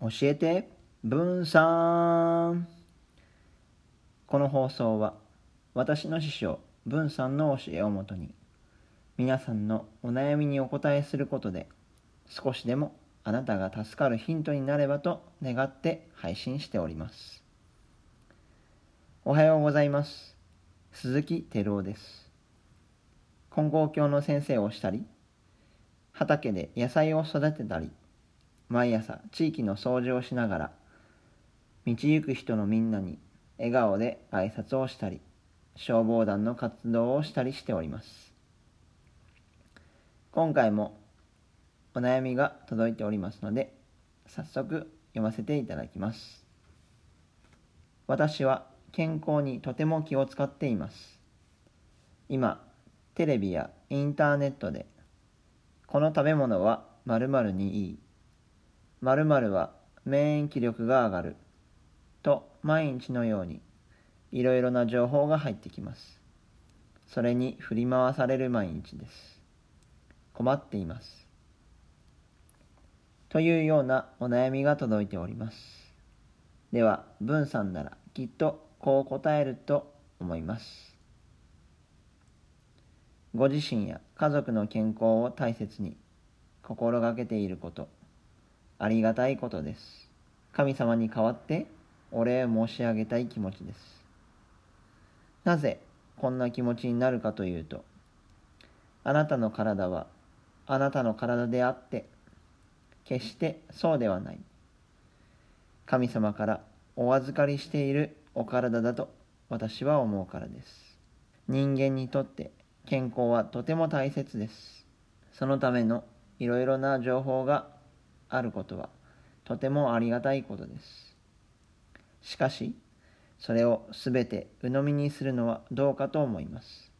教えて文さん。この放送は私の師匠文さんの教えをもとに皆さんのお悩みにお答えすることで少しでもあなたが助かるヒントになればと願って配信しております。おはようございます。鈴木照夫です。金剛教の先生をしたり畑で野菜を育てたり毎朝地域の掃除をしながら道行く人のみんなに笑顔で挨拶をしたり消防団の活動をしたりしております。今回もお悩みが届いておりますので早速読ませていただきます。私は健康にとても気を使っています。今テレビやインターネットでこの食べ物は〇〇にいい。〇〇は免疫力が上がると毎日のようにいろいろな情報が入ってきます。それに振り回される毎日です。困っています。というようなお悩みが届いております。では、文さんならきっとこう答えると思います。ご自身や家族の健康を大切に心がけていることありがたいことです。神様に代わってお礼申し上げたい気持ちです。なぜこんな気持ちになるかというと、あなたの体はあなたの体であって、決してそうではない。神様からお預かりしているお体だと私は思うからです。人間にとって健康はとても大切です。そのためのいろいろな情報があることはとてもありがたいことです。しかし、それをすべて鵜呑みにするのはどうかと思います。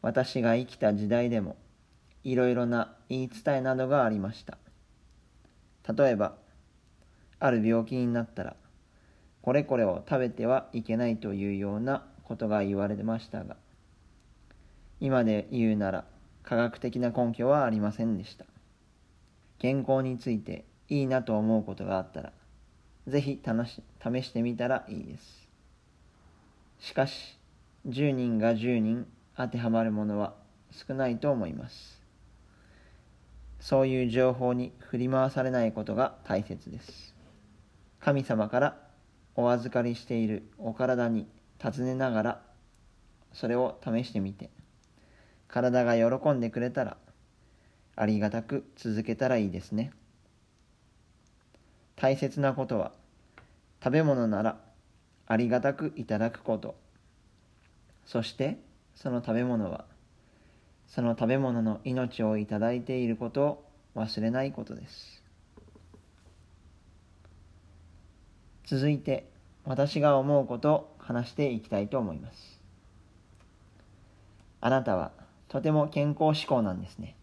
私が生きた時代でも、いろいろな言い伝えなどがありました。例えば、ある病気になったら、これこれを食べてはいけないというようなことが言われてましたが、今で言うなら科学的な根拠はありませんでした。健康についていいなと思うことがあったら、ぜひ試してみたらいいです。しかし、10人が10人当てはまるものは少ないと思います。そういう情報に振り回されないことが大切です。神様からお預かりしているお体に尋ねながら、それを試してみて、体が喜んでくれたら、ありがたく続けたらいいですね。大切なことは食べ物ならありがたくいただくこと。そしてその食べ物はその食べ物の命をいただいていることを忘れないことです。続いて私が思うことを話していきたいと思います。あなたはとても健康志向なんですね。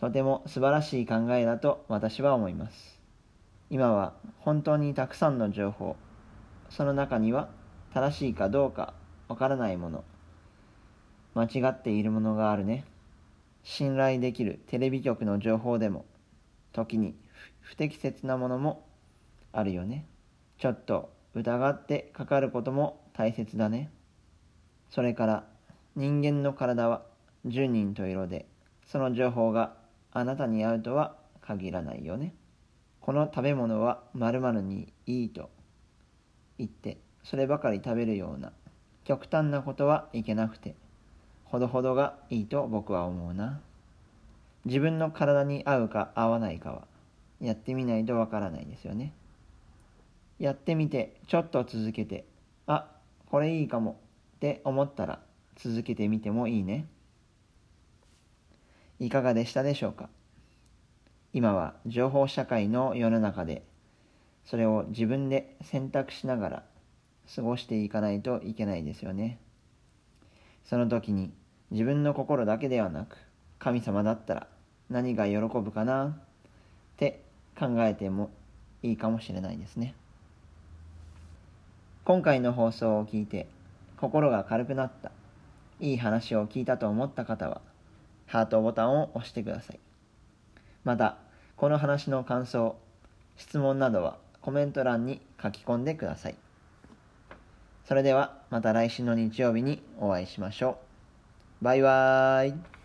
とても素晴らしい考えだと私は思います。今は本当にたくさんの情報、その中には正しいかどうかわからないもの、間違っているものがあるね。信頼できるテレビ局の情報でも、時に不適切なものもあるよね。ちょっと疑ってかかることも大切だね。それから人間の体は十人十色で、その情報があなたに合うとは限らないよね。この食べ物は〇〇にいいと言ってそればかり食べるような極端なことはいけなくてほどほどがいいと僕は思うな。自分の体に合うか合わないかはやってみないとわからないですよね。やってみてちょっと続けてあこれいいかもって思ったら続けてみてもいいね。いかがでしたでしょうか？今は情報社会の世の中でそれを自分で選択しながら過ごしていかないといけないですよね。その時に自分の心だけではなく神様だったら何が喜ぶかな？って考えてもいいかもしれないですね。今回の放送を聞いて心が軽くなったいい話を聞いたと思った方はハートボタンを押してください。また、この話の感想、質問などはコメント欄に書き込んでください。それではまた来週の日曜日にお会いしましょう。バイバーイ。